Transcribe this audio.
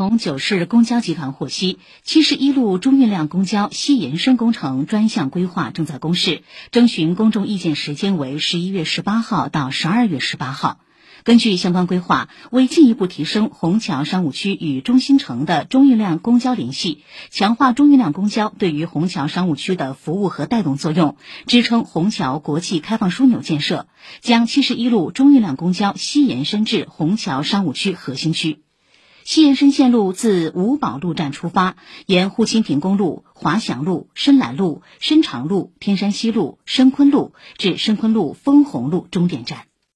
从九市公交集团获悉，七十一路中运量公交西延伸工程专项规划正在公示，征询公众意见时间为十一月十八号到十二月十八号。根据相关规划，为进一步提升虹桥商务区与中心城的中运量公交联系，强化中运量公交对于虹桥商务区的服务和带动作用，支撑虹桥国际开放枢纽建设，将七十一路中运量公交西延伸至虹桥商务区核心区。西延伸线路自五宝路站出发，沿沪青平公路、华翔路、深兰路、深长路、天山西路、深昆路至深昆路丰虹路终点站。